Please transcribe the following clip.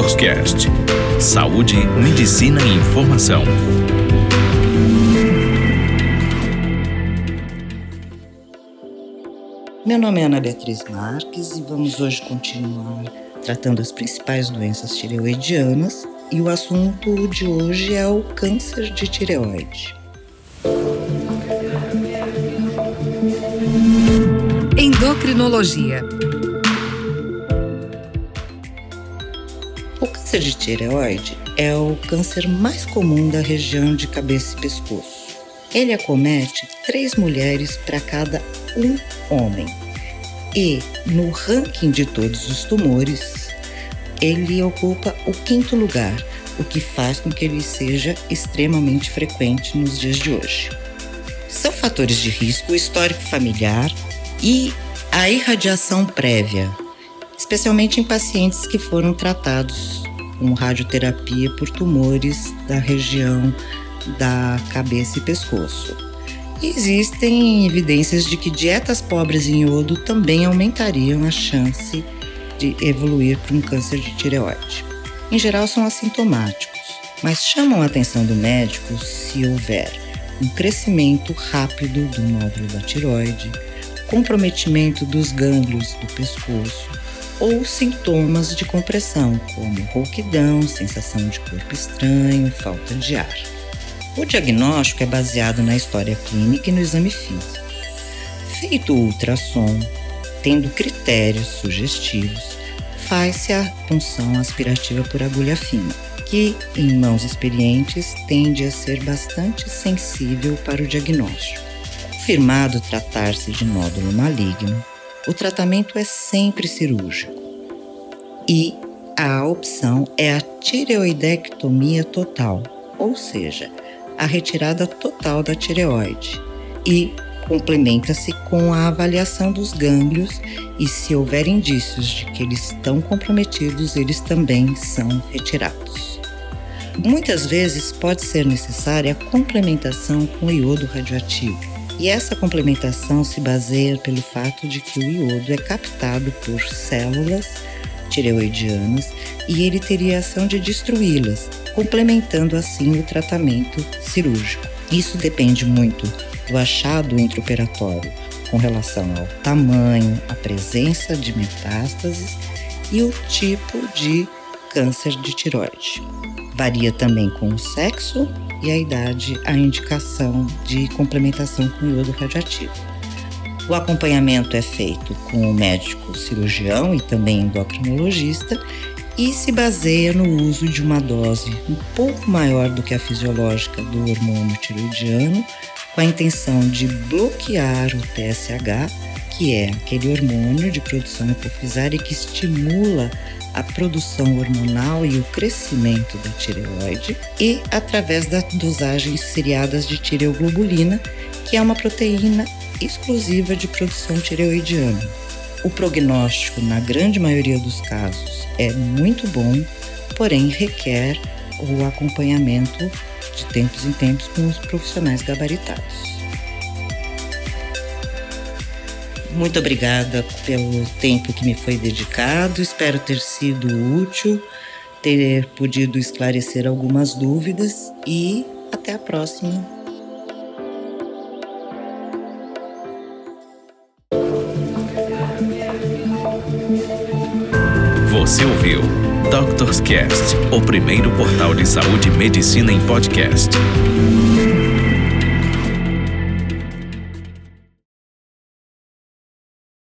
Doctors Cast. Saúde, medicina e informação. Meu nome é Ana Beatriz Marques e vamos hoje continuar tratando as principais doenças tireoidianas e o assunto de hoje é o câncer de tireoide. Endocrinologia. Câncer de tireoide é o câncer mais comum da região de cabeça e pescoço. Ele acomete três mulheres para cada um homem. E, no ranking de todos os tumores, ele ocupa o quinto lugar, o que faz com que ele seja extremamente frequente nos dias de hoje. São fatores de risco histórico familiar e a irradiação prévia, especialmente em pacientes que foram tratados com radioterapia por tumores da região da cabeça e pescoço. Existem evidências de que dietas pobres em iodo também aumentariam a chance de evoluir para um câncer de tireoide. Em geral, são assintomáticos, mas chamam a atenção do médico se houver um crescimento rápido do nódulo da tireoide, comprometimento dos gânglios do pescoço ou sintomas de compressão, como rouquidão, sensação de corpo estranho, falta de ar. O diagnóstico é baseado na história clínica e no exame físico. Feito o ultrassom, tendo critérios sugestivos, faz-se a punção aspirativa por agulha fina, que, em mãos experientes, tende a ser bastante sensível para o diagnóstico. Confirmado tratar-se de nódulo maligno, o tratamento é sempre cirúrgico e a opção é a tireoidectomia total, ou seja, a retirada total da tireoide e complementa-se com a avaliação dos gânglios e, se houver indícios de que eles estão comprometidos, eles também são retirados. Muitas vezes pode ser necessária a complementação com iodo radioativo. E essa complementação se baseia pelo fato de que o iodo é captado por células tireoidianas e ele teria a ação de destruí-las, complementando assim o tratamento cirúrgico. Isso depende muito do achado intraoperatório com relação ao tamanho, a presença de metástases e o tipo de câncer de tiroide. Varia também com o sexo e a idade a indicação de complementação com iodo radioativo. O acompanhamento é feito com o médico cirurgião e também endocrinologista e se baseia no uso de uma dose um pouco maior do que a fisiológica do hormônio tiroidiano com a intenção de bloquear o TSH, que é aquele hormônio de produção hipofisária que estimula a produção hormonal e o crescimento da tireoide, e através das dosagens seriadas de tireoglobulina, que é uma proteína exclusiva de produção tireoidiana. O prognóstico, na grande maioria dos casos, é muito bom, porém requer o acompanhamento de tempos em tempos com os profissionais gabaritados. Muito obrigada pelo tempo que me foi dedicado, espero ter sido útil, ter podido esclarecer algumas dúvidas e até a próxima. Você ouviu Doctors Cast, o primeiro portal de saúde e medicina em podcast.